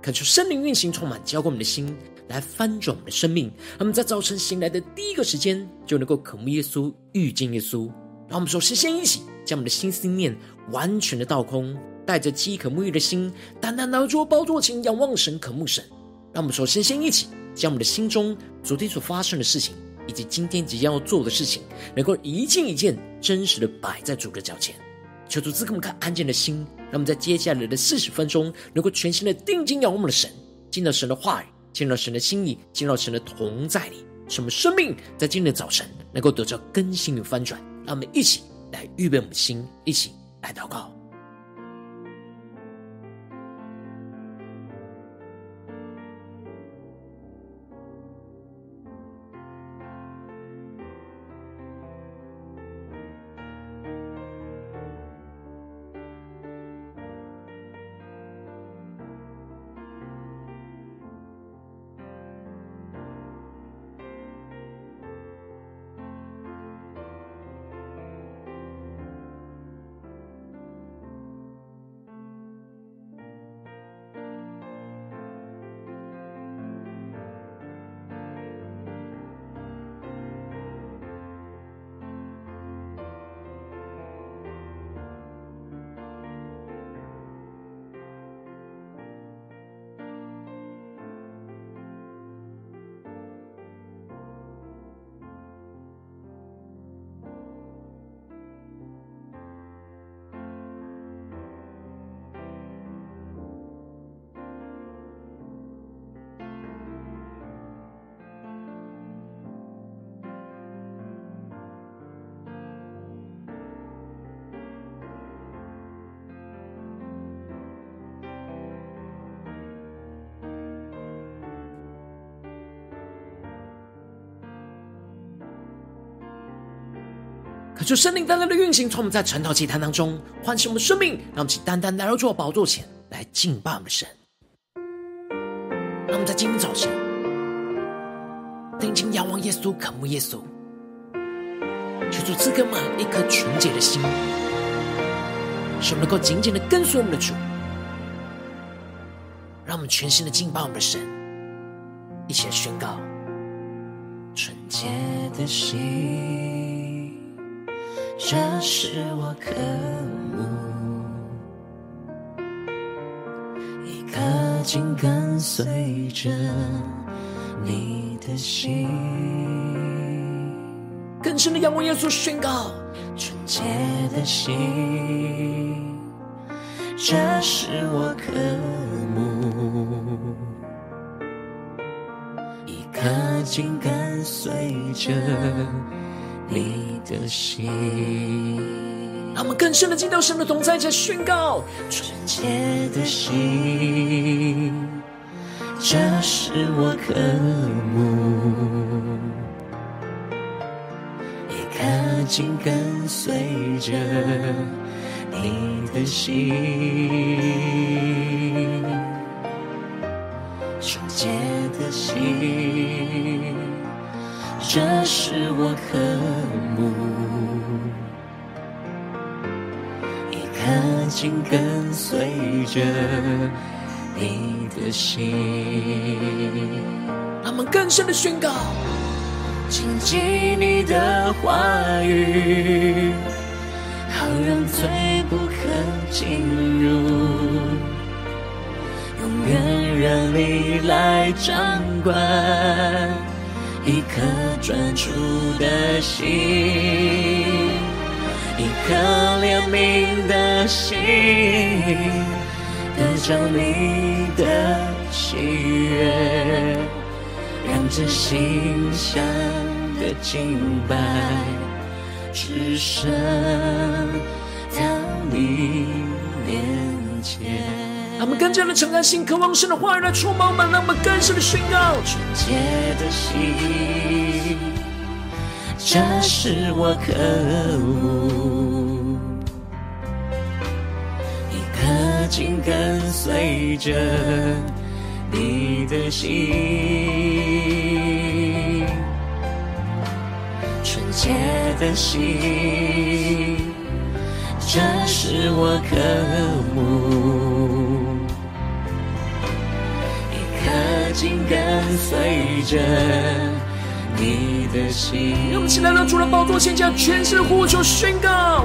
恳求圣灵运行充满，浇灌我们的心，来翻转我们的生命。让我们在早晨醒来的第一个时间，就能够渴慕耶稣、遇见耶稣。让我们首先先一起将我们的心思念完全的倒空。带着饥渴沐浴的心，单单拿着宝座前仰望神、渴慕神。让我们首先先一起将我们的心中昨天所发生的事情，以及今天即将要做的事情，能够一件一件真实的摆在主的脚前。求主赐给我们看安静的心，让我们在接下来的四十分钟，能够全心的定睛仰望我们的神，进到神的话语，进到神的心意，进到神的同在里，使我们生命在今天的早晨能够得到更新与翻转。让我们一起来预备我们的心，一起来祷告。就圣灵单单的运行，从我们在晨祷祭坛当中唤醒我们生命，让我们去单单来到主的宝座前来敬拜我们的神。让我们在今天早晨定睛仰望耶稣，渴慕耶稣，求主赐给我们一颗纯洁的心，使我们能够紧紧的跟随我们的主。让我们全心的敬拜我们的神，一起来宣告纯洁的心。这是我渴慕，一颗紧跟随着你的心，更深的仰望耶稣宣告纯洁的心，这是我渴慕，一颗紧跟随着。你的心，让我们更深的进到神的同在，且宣告纯洁的心，这是我渴慕，一颗紧跟随着你的心，纯洁的心。这是我渴慕，一颗紧跟随着你的心。让我们更深的宣告：谨记你的话语，好让罪不可进入，永远让你来掌管。一颗专注的心，一颗怜悯的心，得着你的喜悦，让这心香的敬拜，只剩到你面前。让我们更加的敞开心，渴望神的话语来充满我们，让我们更深的宣告。纯洁的心，这是我渴慕，一颗紧跟随着你的心，纯洁的心。这是我渴慕，紧跟随着你的心。让我们起来到主的宝座前，将全心的呼求宣告，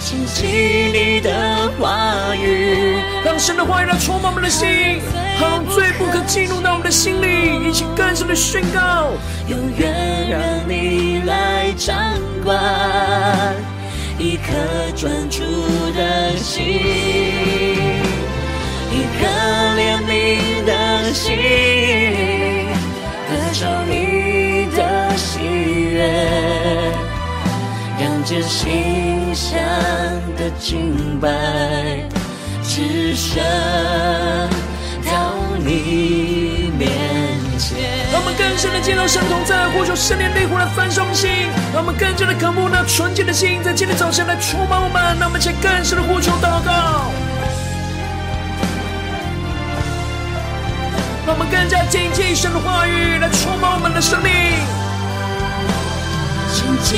紧紧你的话语，让神的话语来充满我们的心，让罪不可进入到我们的心里，一起更深的宣告，永远让你来掌管。一颗专注的心，一颗怜悯的心，得着你的喜悦，让这馨香的敬拜只剩到你面前让我们更深的见到神同在，呼求圣灵烈火来焚烧心，让我们更加的渴慕那纯洁的心，在今天早晨来充满我们。让我们一起更深的呼求祷告，让我们更加紧紧神的话语来充满我们的生命，谨记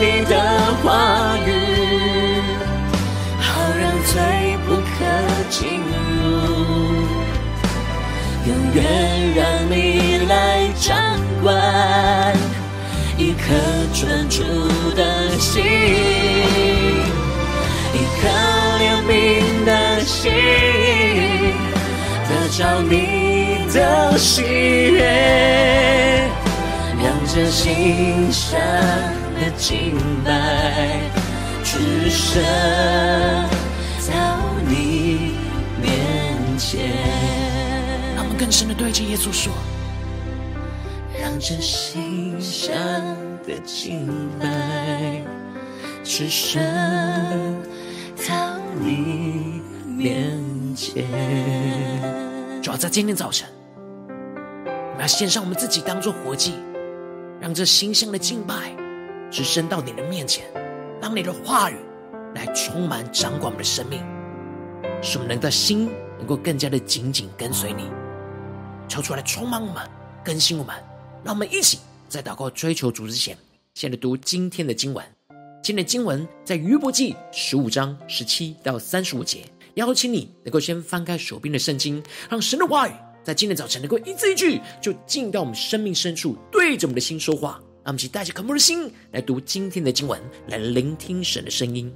你的话语，好让罪不可进入。永远让你来掌管一颗专注的心，一颗怜悯的心，得着你的喜悦，让这馨香的敬拜只剩到你面前。更深的对着耶稣说，让这馨香的敬拜只剩到你面前。主要在今天早晨，我们要献上我们自己当做活祭，让这馨香的敬拜只升到你的面前，让你的话语来充满掌管我们的生命，使我们能的心能够更加的紧紧跟随你。求出来充满我们，更新我们，让我们一起在祷告追求主之前，先来读今天的经文。今天的经文在约伯记十五章十七到三十五节。邀请你能够先翻开手边的圣经，让神的话语在今天早晨能够一字一句就进到我们生命深处，对着我们的心说话。让我们一起带着渴慕的心来读今天的经文，来聆听神的声音。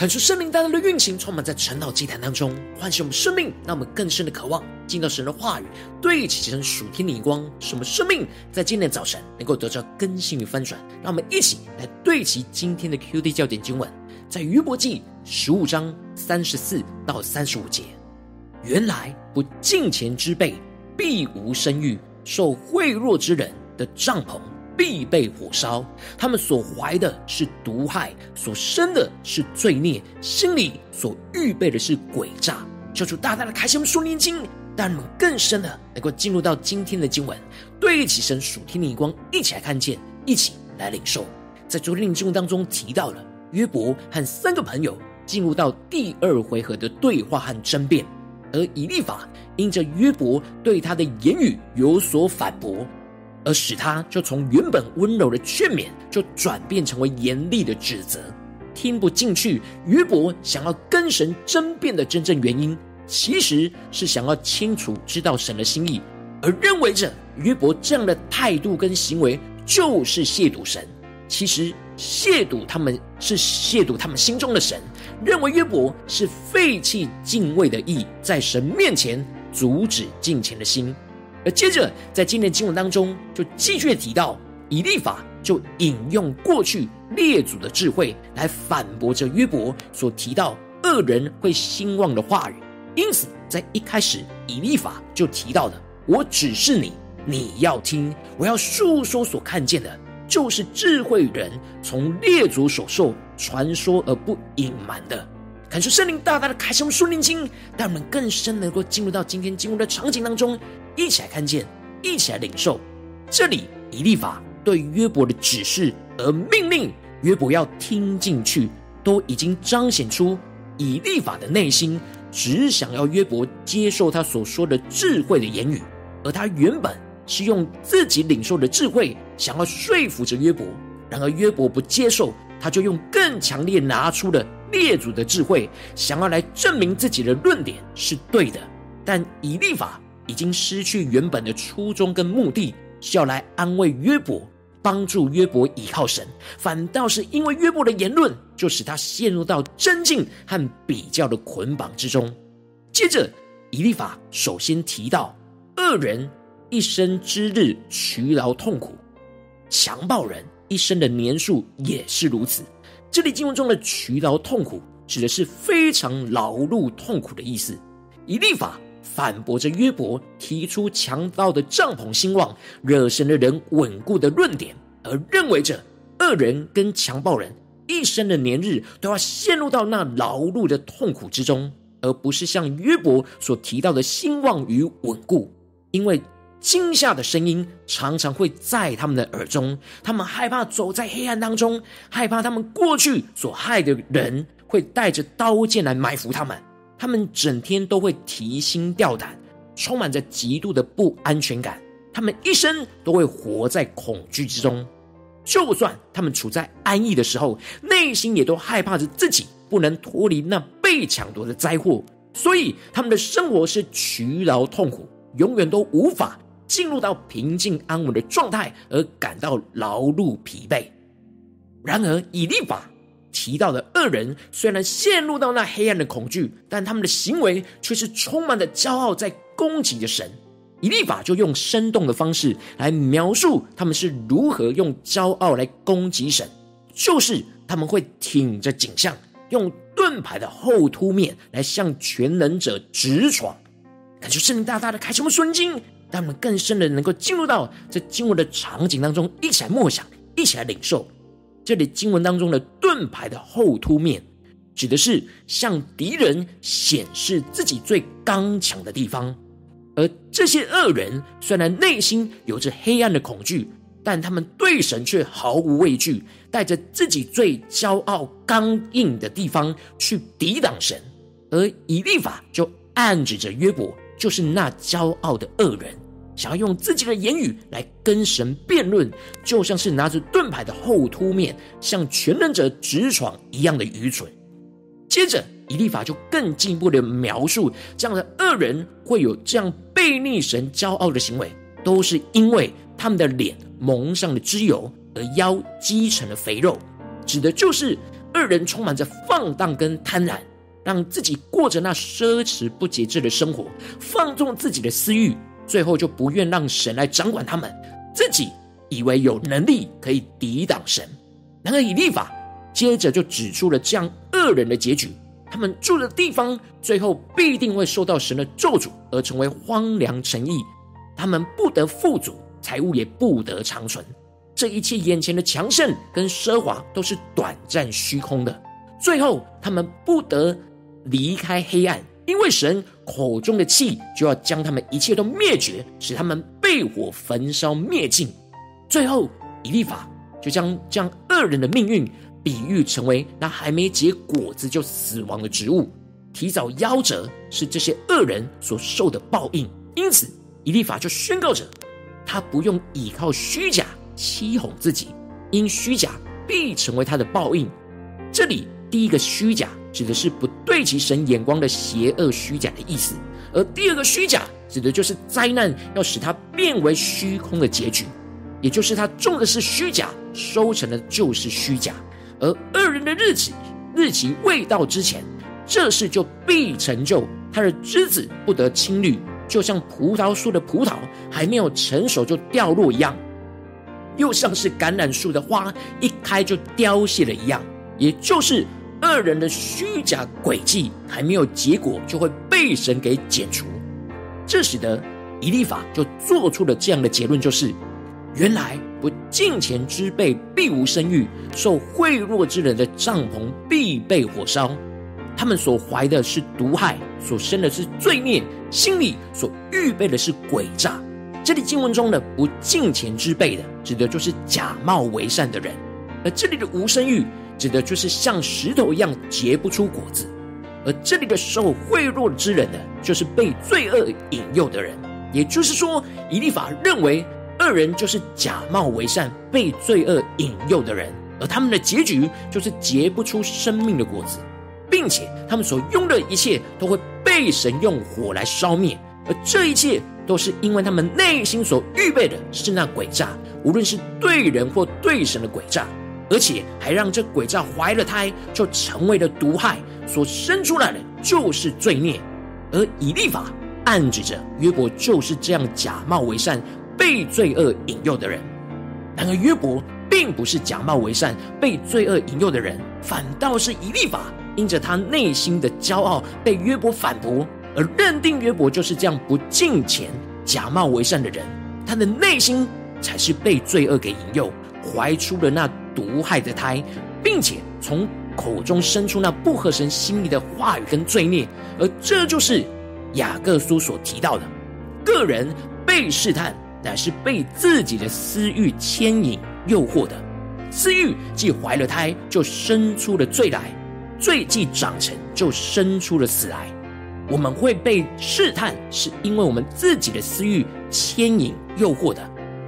看出圣灵大大的运行，充满在晨祷祭坛当中，唤醒我们生命，让我们更深的渴望进到神的话语，对齐神属天的眼光，使我们生命在今天早晨能够得到更新与翻转。让我们一起来对齐今天的 QD 焦点经文，在约伯记十五章三十四到三十五节。原来不敬虔之辈必无生育，受贿赂之人的帐篷必被火烧。他们所怀的是毒害，所生的是罪孽，心里所预备的是诡诈。求主大大的开启我们属灵经，让我们更深的能够进入到今天的经文，对齐神属天的光，一起来看见，一起来领受。在昨天的经文当中提到了约伯和三个朋友进入到第二回合的对话和争辩。而以利法因着约伯对他的言语有所反驳，而使他就从原本温柔的劝勉，就转变成为严厉的指责。听不进去，约伯想要跟神争辩的真正原因，其实是想要清楚知道神的心意，而认为着约伯这样的态度跟行为就是亵渎神。其实亵渎他们是亵渎他们心中的神。认为约伯是废弃敬畏的意，在神面前阻止敬虔的心。而接着在今天的经文当中，就继续提到以利法就引用过去列祖的智慧来反驳着约伯所提到恶人会兴旺的话语。因此，在一开始以利法就提到的：“我指示你，你要听；我要述说所看见的。”就是智慧人从列祖所受传说而不隐瞒的，感受圣灵大大的开启我们属灵经，让我们更深能够进入到今天经文的场景当中，一起来看见，一起来领受。这里以立法对约伯的指示而命令约伯要听进去，都已经彰显出以立法的内心只想要约伯接受他所说的智慧的言语，而他原本。是用自己领受的智慧，想要说服着约伯，然而约伯不接受，他就用更强烈拿出了列祖的智慧，想要来证明自己的论点是对的。但以立法已经失去原本的初衷跟目的，是要来安慰约伯，帮助约伯倚靠神，反倒是因为约伯的言论，就使他陷入到争竞和比较的捆绑之中。接着，以利法首先提到恶人。一生之日劬劳痛苦，强暴人一生的年数也是如此。这里经文中的劬劳痛苦，指的是非常劳碌痛苦的意思。以利法反驳着约伯提出强盗的帐篷兴旺，惹神的人稳固的论点，而认为着恶人跟强暴人一生的年日都要陷入到那劳碌的痛苦之中，而不是像约伯所提到的兴旺与稳固，因为。惊吓的声音常常会在他们的耳中，他们害怕走在黑暗当中，害怕他们过去所害的人会带着刀剑来埋伏他们。他们整天都会提心吊胆，充满着极度的不安全感。他们一生都会活在恐惧之中，就算他们处在安逸的时候，内心也都害怕着自己不能脱离那被抢夺的灾祸。所以他们的生活是劬劳痛苦，永远都无法。进入到平静安稳的状态，而感到劳碌疲惫。然而，以利法提到的恶人，虽然陷入到那黑暗的恐惧，但他们的行为却是充满着骄傲，在攻击着神。以利法就用生动的方式来描述他们是如何用骄傲来攻击神，就是他们会挺着颈项，用盾牌的后凸面来向全能者直闯。感谢圣灵大大的开启我们属灵经。让我们更深的能够进入到这经文的场景当中，一起来默想，一起来领受。这里经文当中的盾牌的后凸面，指的是向敌人显示自己最刚强的地方。而这些恶人虽然内心有着黑暗的恐惧，但他们对神却毫无畏惧，带着自己最骄傲刚硬的地方去抵挡神。而以利法就暗指着约伯。就是那骄傲的恶人，想要用自己的言语来跟神辩论，就像是拿着盾牌的后凸面向全能者直闯一样的愚蠢。接着，以立法就更进一步的描述，这样的恶人会有这样背逆神、骄傲的行为，都是因为他们的脸蒙上了脂油，而腰积成了肥肉，指的就是恶人充满着放荡跟贪婪，让自己过着那奢侈不节制的生活，放纵自己的私欲，最后就不愿让神来掌管他们，自己以为有能力可以抵挡神。然而以立法接着就指出了这样恶人的结局：他们住的地方最后必定会受到神的咒诅，而成为荒凉城邑。他们不得富足，财物也不得长存。这一切眼前的强盛跟奢华都是短暂虚空的，最后他们不得离开黑暗，因为神口中的气就要将他们一切都灭绝，使他们被火焚烧灭尽。最后，以利法就将将恶人的命运比喻成为那还没结果子就死亡的植物，提早夭折是这些恶人所受的报应。因此，以利法就宣告着，他不用倚靠虚假。欺哄自己，因虚假必成为他的报应。这里第一个虚假指的是不对其神眼光的邪恶虚假的意思，而第二个虚假指的就是灾难要使他变为虚空的结局，也就是他种的是虚假，收成的就是虚假。而恶人的日期日期未到之前，这事就必成就，他的枝子不得青绿，就像葡萄树的葡萄还没有成熟就掉落一样。又像是橄榄树的花一开就凋谢了一样，也就是恶人的虚假诡计还没有结果，就会被神给剪除。这使得以利法就做出了这样的结论：就是原来不敬虔之辈必无生育，受贿赂之人的帐篷必被火烧。他们所怀的是毒害，所生的是罪孽，心里所预备的是诡诈。这里经文中的不敬虔之辈的，指的就是假冒为善的人；而这里的无生育，指的就是像石头一样结不出果子；而这里的受贿赂之人呢，就是被罪恶引诱的人。也就是说，以利法认为恶人就是假冒为善、被罪恶引诱的人，而他们的结局就是结不出生命的果子，并且他们所用的一切都会被神用火来烧灭，而这一切。都是因为他们内心所预备的是那诡诈，无论是对人或对神的诡诈，而且还让这诡诈怀了胎，就成为了毒害，所生出来的就是罪孽。而以利法暗指着约伯就是这样假冒为善、被罪恶引诱的人。然而约伯并不是假冒为善、被罪恶引诱的人，反倒是以利法因着他内心的骄傲被约伯反驳。而认定约伯就是这样不敬虔、假冒为善的人，他的内心才是被罪恶给引诱，怀出了那毒害的胎，并且从口中生出那不合神心意的话语跟罪孽。而这就是雅各书所提到的：个人被试探，乃是被自己的私欲牵引、诱惑的。私欲既怀了胎，就生出了罪来；罪既长成，就生出了死来。我们会被试探，是因为我们自己的私欲牵引、诱惑的。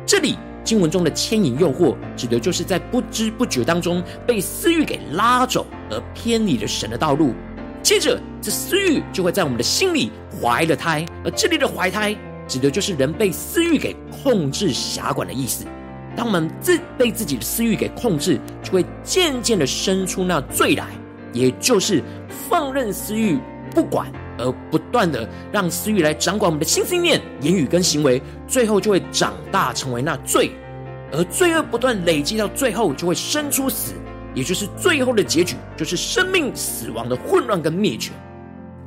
这里经文中的牵引、诱惑，指的就是在不知不觉当中被私欲给拉走，而偏离了神的道路。接着，这私欲就会在我们的心里怀了胎，而这里的怀胎，指的就是人被私欲给控制、辖管的意思。当我们自被自己的私欲给控制，就会渐渐的生出那罪来，也就是放任私欲不管。而不断的让私欲来掌管我们的心、思念、言语跟行为，最后就会长大成为那罪，而罪恶不断累积到最后，就会生出死，也就是最后的结局，就是生命死亡的混乱跟灭绝。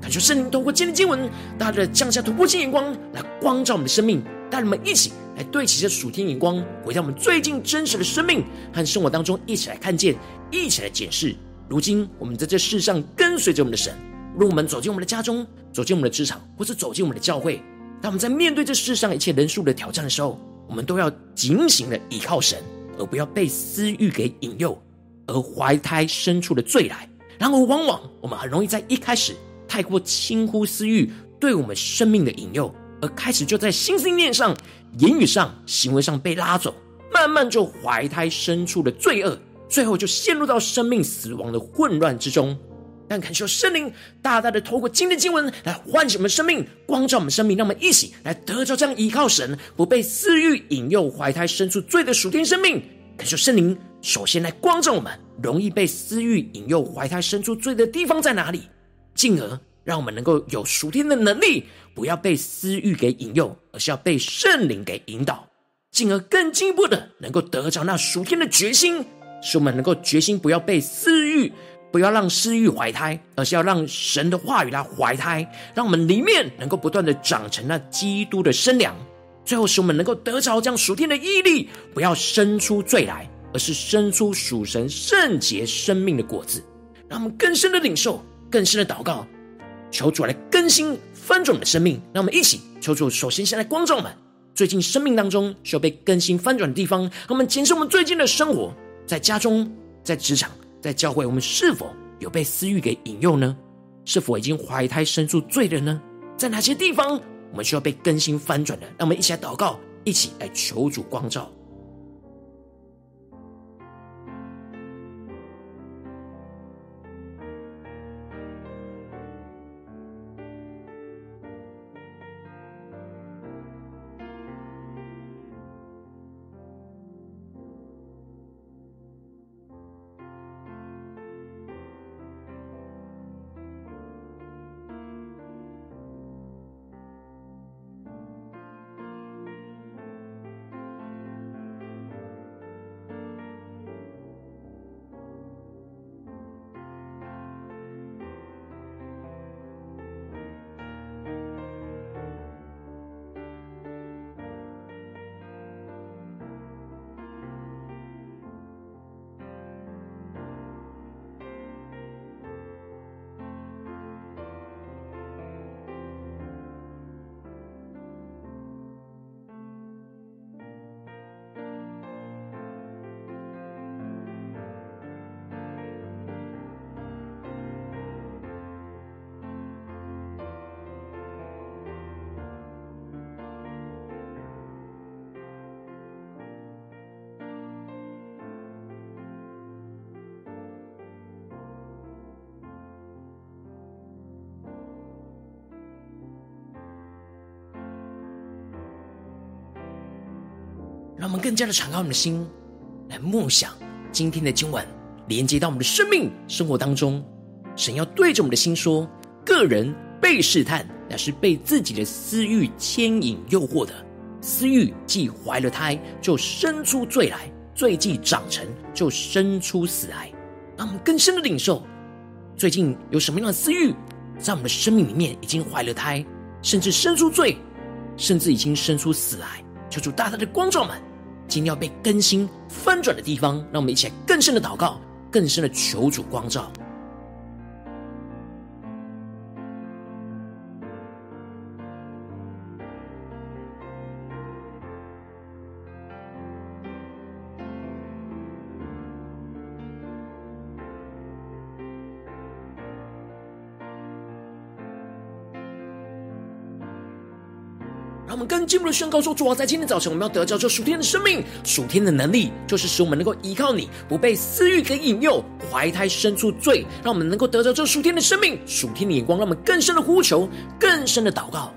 感谢圣灵透过今天经文，大大的降下突破性眼光来光照我们的生命，带我们一起来对齐这属天眼光，回到我们最近真实的生命和生活当中，一起来看见，一起来检视。如今我们在这世上跟随着我们的神。如果我们走进我们的家中，走进我们的职场，或是走进我们的教会，当我们在面对这世上一切人数的挑战的时候，我们都要警醒的依靠神，而不要被私欲给引诱，而怀胎生出的罪来。然而，往往我们很容易在一开始太过轻忽私欲对我们生命的引诱，而开始就在心思念上、言语上、行为上被拉走，慢慢就怀胎生出了罪恶，最后就陷入到生命死亡的混乱之中。但恳求圣灵大大的透过今天经文来唤醒我们生命，光照我们生命，让我们一起来得着这样依靠神，不被私欲引诱怀胎生出罪的属天生命，恳求圣灵首先来光照我们，容易被私欲引诱怀胎生出罪的地方在哪里，进而让我们能够有属天的能力，不要被私欲给引诱，而是要被圣灵给引导，进而更进一步的能够得着那属天的决心，使我们能够决心不要被私欲，不要让私欲怀胎，而是要让神的话语来怀胎，让我们里面能够不断的长成那基督的身量。最后，使我们能够得着这样属天的毅力，不要生出罪来，而是生出属神圣洁生命的果子。让我们更深的领受，更深的祷告，求主来更新翻转我们的生命。让我们一起求主，首先先来光照我们最近生命当中需要被更新翻转的地方。我们检视我们最近的生活，在家中、在职场、在教会，我们是否有被私欲给引诱呢？是否已经怀胎生出罪了呢？在哪些地方？我们需要被更新翻转的，让我们一起来祷告，一起来求主光照。让我们更加的敞开我们的心，来默想今天的经文，连接到我们的生命生活当中。神要对着我们的心说：个人被试探，乃是被自己的私欲牵引诱惑的。私欲既怀了胎，就生出罪来；罪既长成，就生出死来。让我们更深的领受，最近有什么样的私欲，在我们的生命里面已经怀了胎，甚至生出罪，甚至已经生出死来。求主大大的光照们，今天要被更新翻转的地方，让我们一起来更深的祷告，更深的求主光照。进一步的宣告说：主啊，在今天早晨，我们要得着这属天的生命、属天的能力，就是使我们能够依靠你，不被私欲给引诱，怀胎生出罪。让我们能够得着这属天的生命、属天的眼光，让我们更深的呼求，更深的祷告。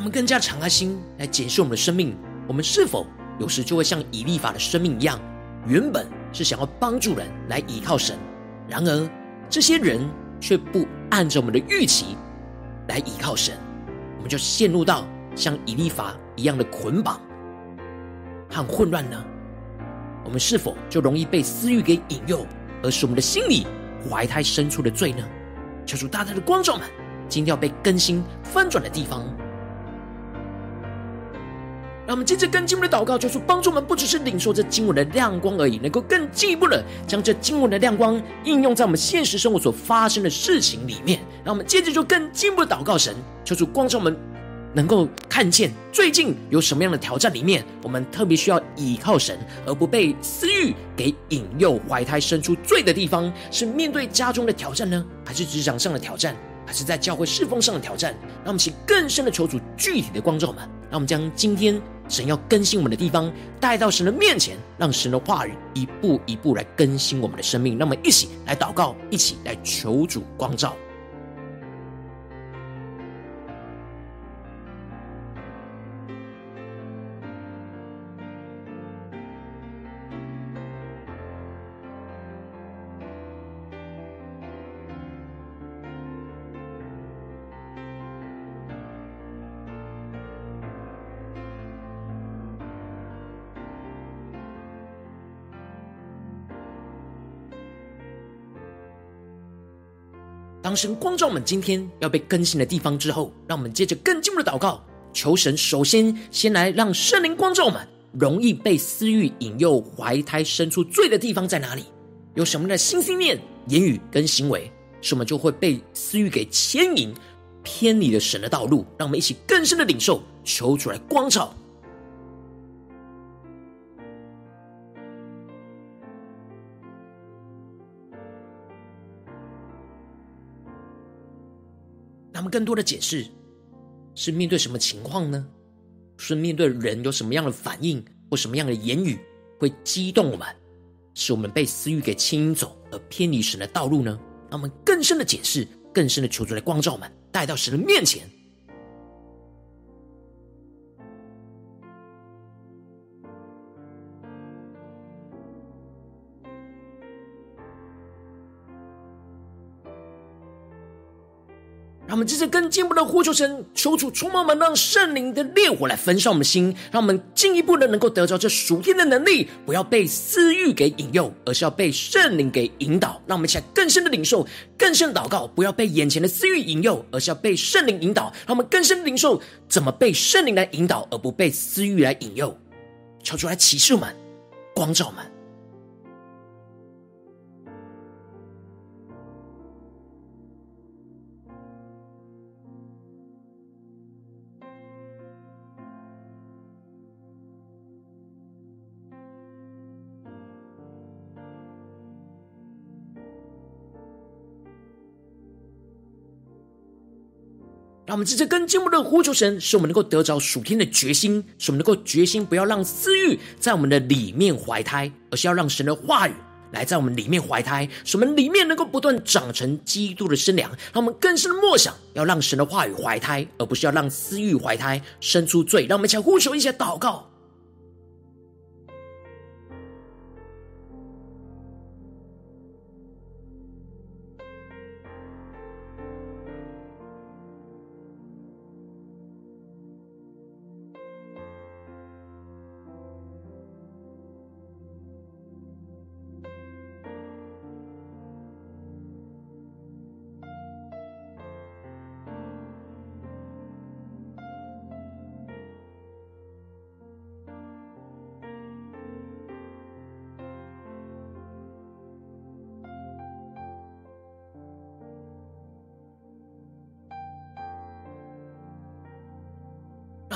我们更加敞开心来检视我们的生命，我们是否有时就会像以利法的生命一样，原本是想要帮助人来依靠神，然而这些人却不按着我们的预期来依靠神，我们就陷入到像以利法一样的捆绑和混乱呢？我们是否就容易被私欲给引诱，而使我们的心里怀胎生出的罪呢？求主大大的光照们，今天要被更新翻转的地方。让我们接着跟经文的祷告，求主帮助我们，不只是领受这经文的亮光而已，能够更进一步的将这经文的亮光应用在我们现实生活所发生的事情里面。让我们接着就更进一步的祷告神，求主光照我们，能够看见最近有什么样的挑战里面，我们特别需要倚靠神，而不被私欲给引诱，怀胎生出罪的地方，是面对家中的挑战呢，还是职场上的挑战，还是在教会侍奉上的挑战？让我们请更深的求主具体的光照我们，让我们将今天。神要更新我们的地方，带到神的面前，让神的话语一步一步来更新我们的生命。那么一起来祷告，一起来求主光照。当神光照我们今天要被更新的地方之后，让我们接着更进一步的祷告，求神首先先来让圣灵光照我们，容易被私欲引诱怀胎生出罪的地方在哪里？有什么的心、心念、言语跟行为，什么就会被私欲给牵引，偏离了神的道路？让我们一起更深的领受，求主来光照。他们更多的解释是面对什么情况呢？是面对人有什么样的反应或什么样的言语会激动我们，使我们被私欲给牵引走而偏离神的道路呢？让我们更深的解释，更深的求主来光照我们，带到神的面前。我们这次更进一步的呼求神，求主充满我们，让圣灵的烈火来焚烧我们的心，让我们进一步的能够得着这属天的能力，不要被私欲给引诱，而是要被圣灵给引导。让我们一起来更深的领受，更深的祷告，不要被眼前的私欲引诱，而是要被圣灵引导。让我们更深的领受怎么被圣灵来引导，而不被私欲来引诱。求主来启示我们，光照我们。我们接着更进一步的呼求神，使我们能够得着属天的决心，使我们能够决心不要让私欲在我们的里面怀胎，而是要让神的话语来在我们里面怀胎，使我们里面能够不断长成基督的身量。让我们更深的默想，要让神的话语怀胎，而不是要让私欲怀胎生出罪。让我们一起来呼求一些祷告。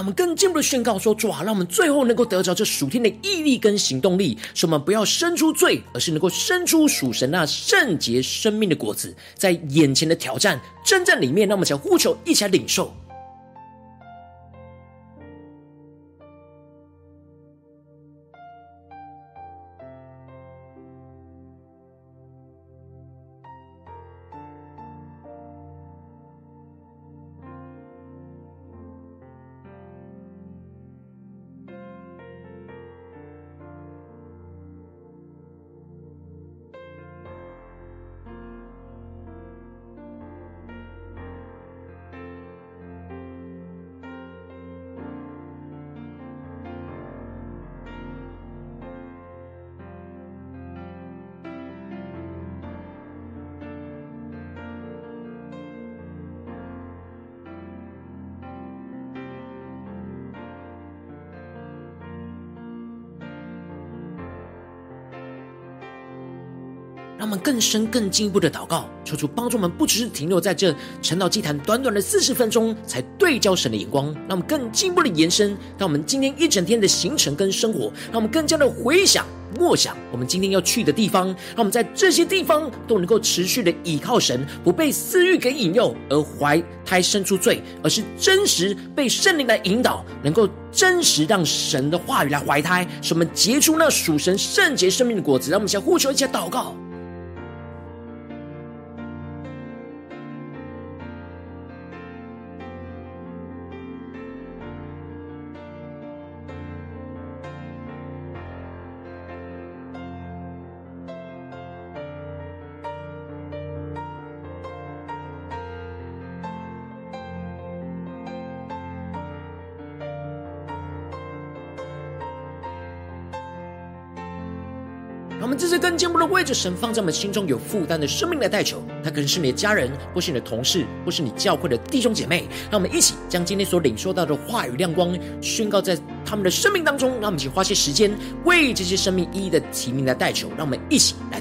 我们更进一步的宣告说：主啊，让我们最后能够得着这属天的毅力跟行动力，使我们不要生出罪，而是能够生出属神那圣洁生命的果子。在眼前的挑战、征战里面，让我们想呼求，一起来领受。让我们更深、更进一步的祷告，求主帮助我们，不只是停留在这晨祷祭坛短短的四十分钟，才对焦神的眼光，让我们更进一步的延伸到我们今天一整天的行程跟生活，让我们更加的回想、默想我们今天要去的地方，让我们在这些地方都能够持续的倚靠神，不被私欲给引诱而怀胎生出罪，而是真实被圣灵来引导，能够真实让神的话语来怀胎，使我们结出那属神圣洁生命的果子。让我们先呼求一下祷告。我们这次更进一步的位置神放在我们心中有负担的生命来代求，他可能是你的家人，或是你的同事，或是你教会的弟兄姐妹。让我们一起将今天所领受到的话语亮光宣告在他们的生命当中。让我们一起花些时间为这些生命一一的提名来代求。让我们一起来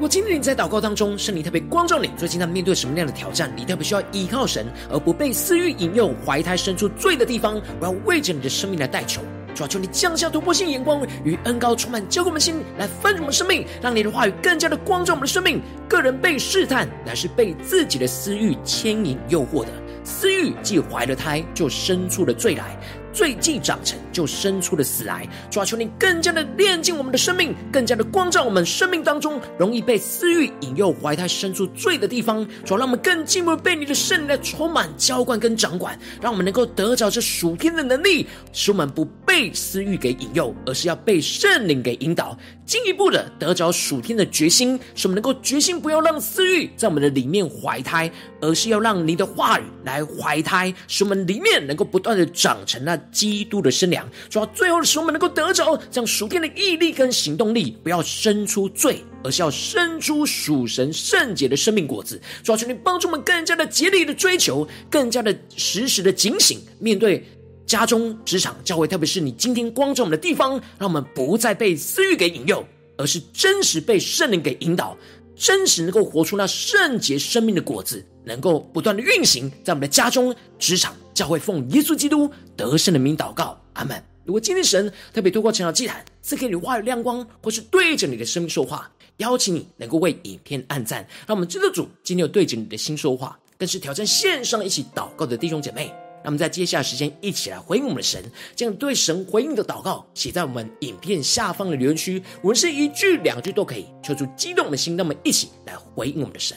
我今天你在祷告当中，圣灵特别光照你，最近在面对什么样的挑战？你特别需要依靠神，而不被私欲引诱，怀胎生出罪的地方。我要为着你的生命来代求，主要求你降下突破性眼光与恩膏，充满交给我们心，来丰盛我们生命，让你的话语更加的光照我们的生命。个人被试探，乃是被自己的私欲牵引诱惑的。私欲既怀了胎，就生出了罪来。罪既长成，就生出了死来。主啊，求你更加的炼净我们的生命，更加的光照我们生命当中容易被私欲引诱、怀胎生出罪的地方。主啊，让我们更进一步被你的圣灵来充满、浇灌跟掌管，让我们能够得着这属天的能力，使我们不被私欲给引诱，而是要被圣灵给引导，进一步的得着属天的决心，使我们能够决心不要让私欲在我们的里面怀胎，而是要让你的话语来怀胎，使我们里面能够不断的长成那。基督的生粮，主要最后的时候，我们能够得着这样属天的毅力跟行动力，不要生出罪，而是要生出属神圣洁的生命果子。主要求你帮助我们更加的竭力的追求，更加的时时的警醒，面对家中、职场、教会，特别是你今天光照我们的地方，让我们不再被私欲给引诱，而是真实被圣灵给引导，真实能够活出那圣洁生命的果子。能够不断的运行在我们的家中、职场、教会，奉耶稣基督得胜的名祷告，阿门。如果今天神特别透过晨祷祭坛赐给你话语亮光，或是对着你的生命说话，邀请你能够为影片按赞，让我们知道主今天有对着你的心说话，更是挑战线上一起祷告的弟兄姐妹。那么，在接下来时间，一起来回应我们的神，将对神回应的祷告写在我们影片下方的留言区，无论是一句两句都可以，求出激动的心，那么一起来回应我们的神。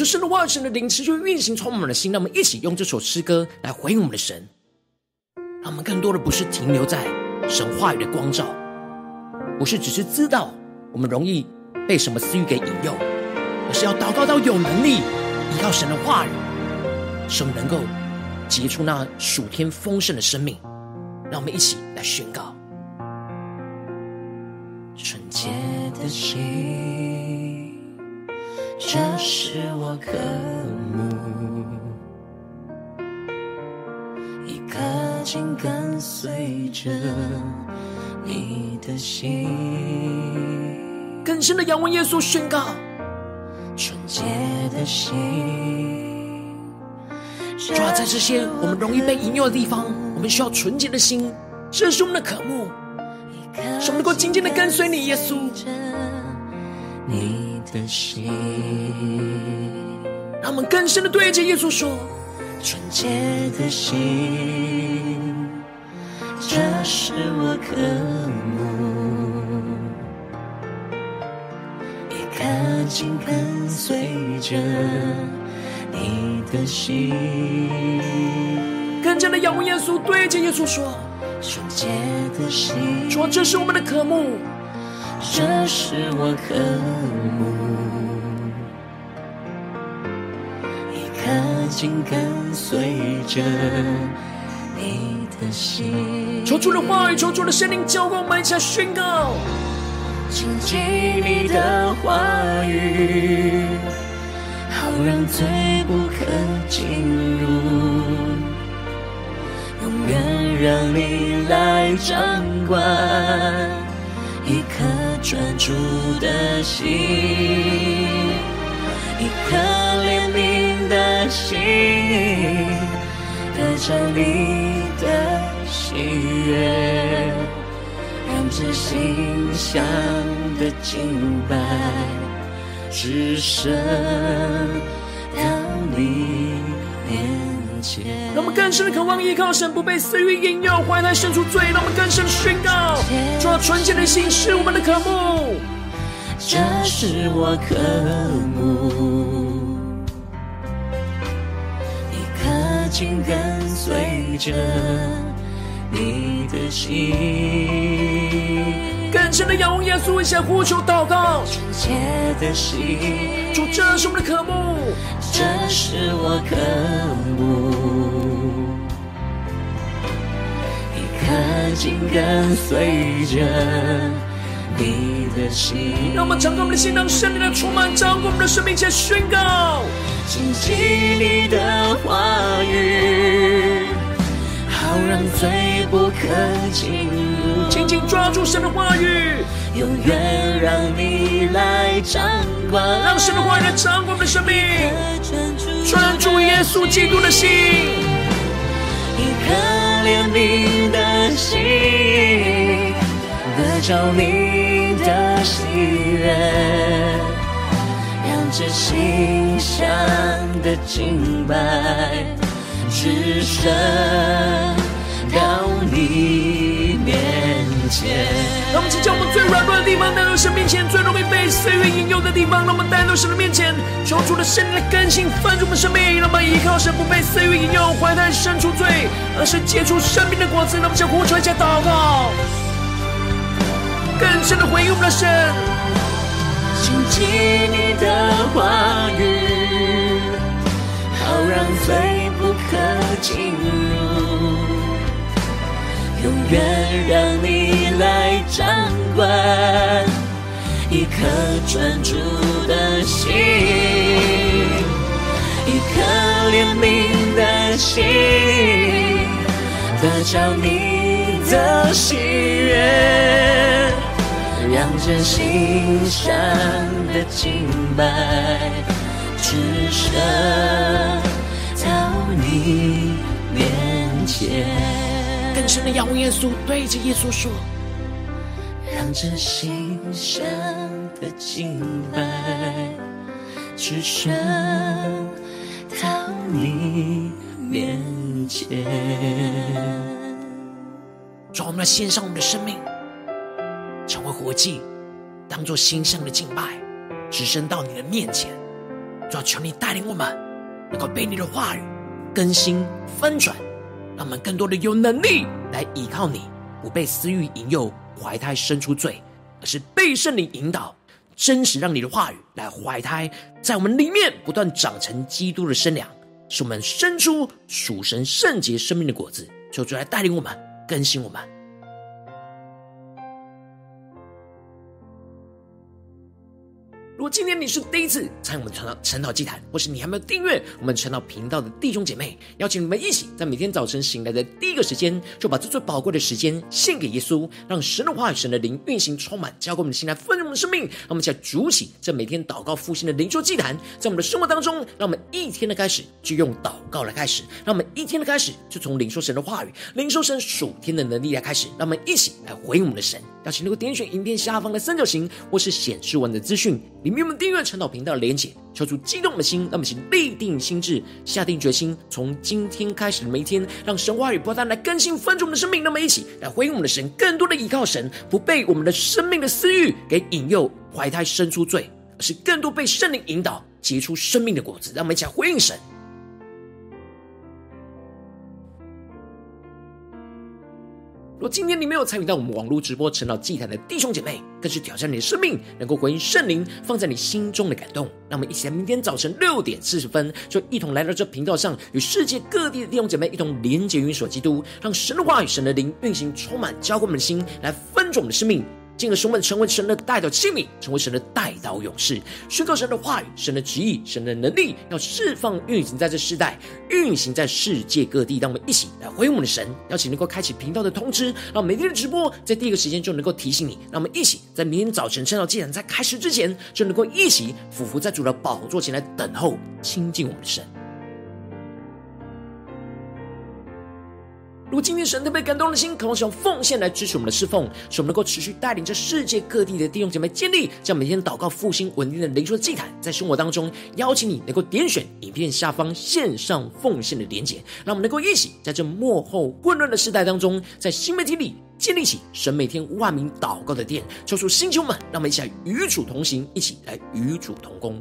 感受圣的话语，神的灵持续运行，充满了心。让我们一起用这首诗歌来回应我们的神，让我们更多的不是停留在神话语的光照，不是只是知道我们容易被什么私欲给引诱，而是要祷告到有能力，依靠神的话语，使我们能够结出那属天丰盛的生命。让我们一起来宣告：纯洁的心，这是我渴慕；一颗心跟随着你的心，更深的仰望耶稣，宣告：纯洁的心。主要在这些我们容易被引诱的地方，我们需要纯洁的心，这是我们的渴慕，使我们能够紧紧的跟随你，耶稣。你的心，让我们更深的对着耶稣说：纯洁的心，这是我渴慕，一颗紧跟随着。你的心，更加的仰望耶稣，对着耶稣说：纯洁的心，说这是我们的渴慕，这是我渴慕，一颗紧跟随着你的心。求主的话语，求主的圣灵浇灌我们，一起来宣告，谨记你的话语。好让罪不可进入，永远让你来掌管一颗专注的心，一颗怜悯的心，得着你的喜悦，让这心香的敬拜。只剩到你面，让我们更深的渴望依靠神，不被私欲引诱，怀胎生出罪。让我们更深的宣告：主啊，纯洁的心是我们的渴慕，这是我渴慕，一颗紧跟随着你的心。更深的仰望耶稣，一起呼求祷告。纯洁的心，主，这是我们的渴慕，这是我渴慕，一颗紧跟随着你的心。让我们敞开我们的心，让圣灵的充满，掌管我们的生命，且宣告：谨记你的话语，好让罪不可进入。紧紧抓住神的话语，永远让你来掌管，让神的话语来掌管我们的生命。专注耶稣基督的心，一颗怜悯的心，得着你的喜悦，让这心香的敬拜，只身到你面。让我们请将我们最软弱的地方带到神面前，最容易被岁月引诱的地方，让我们带到神的面前，求主的圣灵来更新翻转我们生命，让我们依靠神，不被岁月引诱，怀胎生出罪，而是结出生命的果子。让我们向呼求一下祷告，更深的回应我们的神，紧紧你的话语，好让罪进入。永远让你来掌管一颗专注的心，一颗怜悯的心，得着你的喜悦，让这心上的敬拜，只剩更深的仰望耶稣，对着耶稣说：“让这心生的敬拜，只身到你面前。”主，我们来献上我们的生命，成为活祭，当做心上的敬拜，只身到你的面前。主，求你带领我们，能够被你的话语更新翻转。让我们更多的有能力来依靠你，不被私欲引诱，怀胎生出罪，而是被圣灵引导，真实让你的话语来怀胎，在我们里面不断长成基督的身量，使我们生出属神圣洁生命的果子。求主来带领我们更新我们。如果今天你是第一次参与我们传道晨祷祭坛，或是你还没有订阅我们晨祷频道的弟兄姐妹，邀请你们一起在每天早晨醒来的第一个时间，就把这最宝贵的时间献给耶稣，让神的话语、神的灵运行充满，交给我们的心来丰盛我们的生命。让我们一起来筑起这每天祷告复兴的灵修祭坛，在我们的生活当中，让我们一天的开始就用祷告来开始，让我们一天的开始就从领受神的话语、领受神属天的能力来开始。让我们一起来回应我们的神。邀请能够点选影片下方的三角形，或是显示文的资讯。里面我们订阅陈祷频道的连结，抽出激动的心，让我们请立定心智，下定决心，从今天开始的每一天，让神话语不断来更新分盛我们的生命。那么一起来回应我们的神，更多的依靠神，不被我们的生命的私欲给引诱，怀胎生出罪，而是更多被圣灵引导，结出生命的果子。让我们一起来回应神。若今天你没有参与到我们网络直播陈到祭坛的弟兄姐妹，更是挑战你的生命，能够回应圣灵放在你心中的感动。那我们一起来明天早晨六点四十分，就一同来到这频道上，与世界各地的弟兄姐妹一同连结、运所基督，让神的话语、神的灵运行充满，浇灌我们的心，来分足我们的生命。进而使我们成为神的代祷器皿，成为神的代祷勇士，宣告神的话语、神的旨意、神的能力，要释放运行在这世代，运行在世界各地。让我们一起来回应我们的神，邀请能够开启频道的通知，让每天的直播在第一个时间就能够提醒你。让我们一起在明天早晨趁到祭坛在开始之前，就能够一起俯伏在主的宝座前来等候亲近我们的神。如今天神特别感动的心，渴望使用奉献来支持我们的侍奉，使我们能够持续带领着世界各地的弟兄姐妹建立这样每天祷告复兴稳定的灵修祭坛，在生活当中邀请你能够点选影片下方线上奉献的连结，让我们能够一起在这幕后混乱的时代当中，在新媒体里建立起神每天万名祷告的殿，抽出星球们，让我们一起来与主同行，一起来与主同工。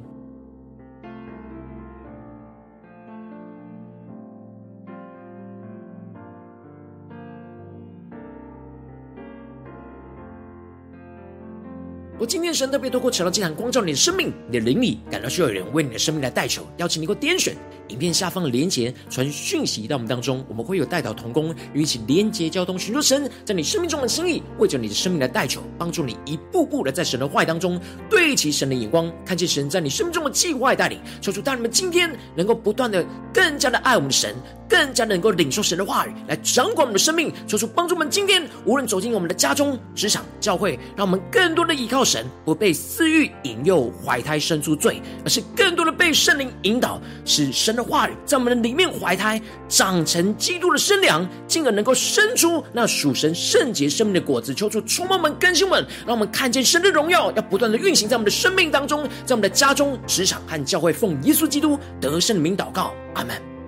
我今天神特别透过晨祷祭坛光照你的生命，你的灵里感到需要有人为你的生命来代求，邀请你给我点选影片下方的连结，传讯息到我们当中，我们会有代祷同工，与一起连结交通，寻求神在你生命中的心意，为着你的生命来代求，帮助你一步步的在神的话语当中对齐神的眼光，看见神在你生命中的计划带领，求主当你们今天能够不断的更加的爱我们的神，更加能够领受神的话语来掌管我们的生命，求主帮助我们今天无论走进我们的家中、职场、教会，让我们更多的依靠。神不被私欲引诱，怀胎生出罪，而是更多的被圣灵引导，使神的话语在我们的里面怀胎，长成基督的身量，进而能够生出那属神圣洁生命的果子。求主触摸我们、更新们，让我们看见神的荣耀，要不断的运行在我们的生命当中，在我们的家中、职场和教会，奉耶稣基督得胜的名祷告，阿门。